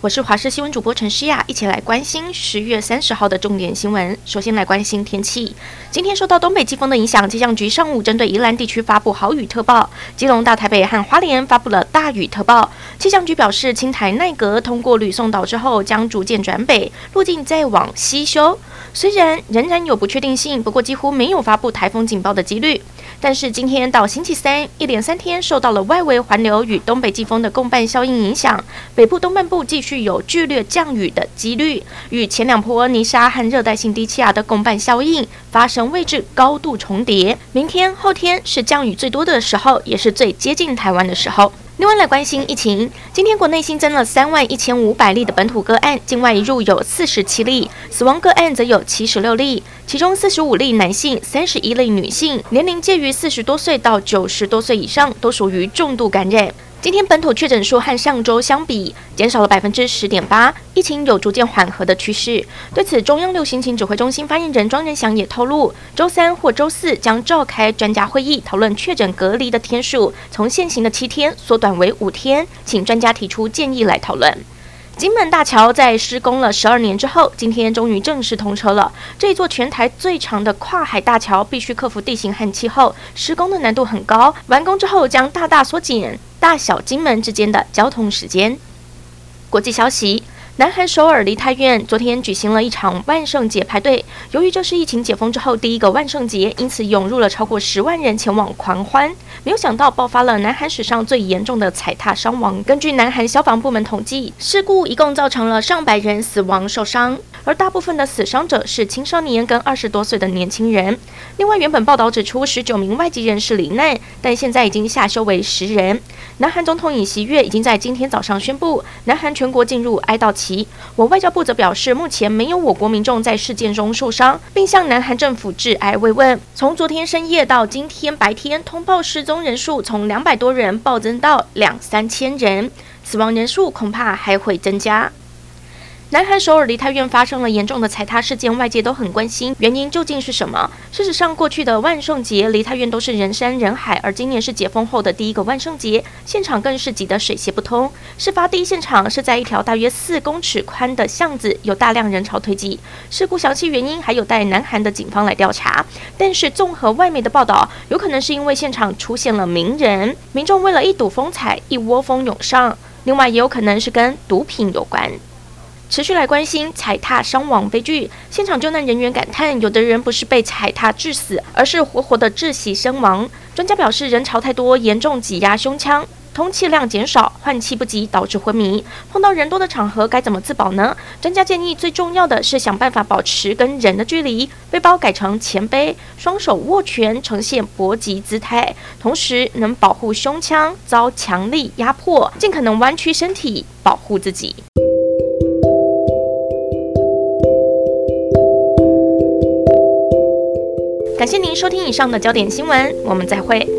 我是华视新闻主播陈诗雅，一起来关心十月三十号的重点新闻。首先来关心天气，今天受到东北季风的影响，气象局上午针对宜兰地区发布豪雨特报，基隆、大台北和花莲发布了大雨特报。气象局表示，青台奈格通过吕宋岛之后，将逐渐转北，路径再往西修。虽然仍然有不确定性，不过几乎没有发布台风警报的几率。但是今天到星期三，一连三天受到了外围环流与东北季风的共伴效应影响，北部东半部继续有剧烈降雨的几率，与前两波泥沙和热带性低气压的共伴效应发生位置高度重叠。明天、后天是降雨最多的时候，也是最接近台湾的时候。另外来关心疫情，今天国内新增了三万一千五百例的本土个案，境外移入有四十七例，死亡个案则有七十六例，其中四十五例男性，三十一例女性，年龄介于四十多岁到九十多岁以上，都属于重度感染。今天本土确诊数和上周相比减少了百分之十点八，疫情有逐渐缓和的趋势。对此，中央流行情指挥中心发言人庄人祥也透露，周三或周四将召开专家会议，讨论确诊隔离的天数，从现行的七天缩短为五天，请专家提出建议来讨论。金门大桥在施工了十二年之后，今天终于正式通车了。这座全台最长的跨海大桥，必须克服地形和气候，施工的难度很高。完工之后，将大大缩减大小金门之间的交通时间。国际消息。南韩首尔梨泰院昨天举行了一场万圣节派对。由于这是疫情解封之后第一个万圣节，因此涌入了超过十万人前往狂欢。没有想到爆发了南韩史上最严重的踩踏伤亡。根据南韩消防部门统计，事故一共造成了上百人死亡受伤，而大部分的死伤者是青少年跟二十多岁的年轻人。另外，原本报道指出十九名外籍人士罹难，但现在已经下修为十人。南韩总统尹锡悦已经在今天早上宣布，南韩全国进入哀悼期。我外交部则表示，目前没有我国民众在事件中受伤，并向南韩政府致哀慰问。从昨天深夜到今天白天，通报失踪人数从两百多人暴增到两三千人，死亡人数恐怕还会增加。南韩首尔梨泰院发生了严重的踩踏事件，外界都很关心原因究竟是什么。事实上，过去的万圣节梨泰院都是人山人海，而今年是解封后的第一个万圣节，现场更是挤得水泄不通。事发第一现场是在一条大约四公尺宽的巷子，有大量人潮推挤。事故详细原因还有待南韩的警方来调查。但是，综合外媒的报道，有可能是因为现场出现了名人，民众为了一睹风采，一窝蜂涌上。另外，也有可能是跟毒品有关。持续来关心踩踏伤亡悲剧，现场救难人员感叹，有的人不是被踩踏致死，而是活活的窒息身亡。专家表示，人潮太多，严重挤压胸腔，通气量减少，换气不及，导致昏迷。碰到人多的场合该怎么自保呢？专家建议，最重要的是想办法保持跟人的距离，背包改成前背，双手握拳，呈现搏击姿态，同时能保护胸腔遭强力压迫，尽可能弯曲身体，保护自己。感谢您收听以上的焦点新闻，我们再会。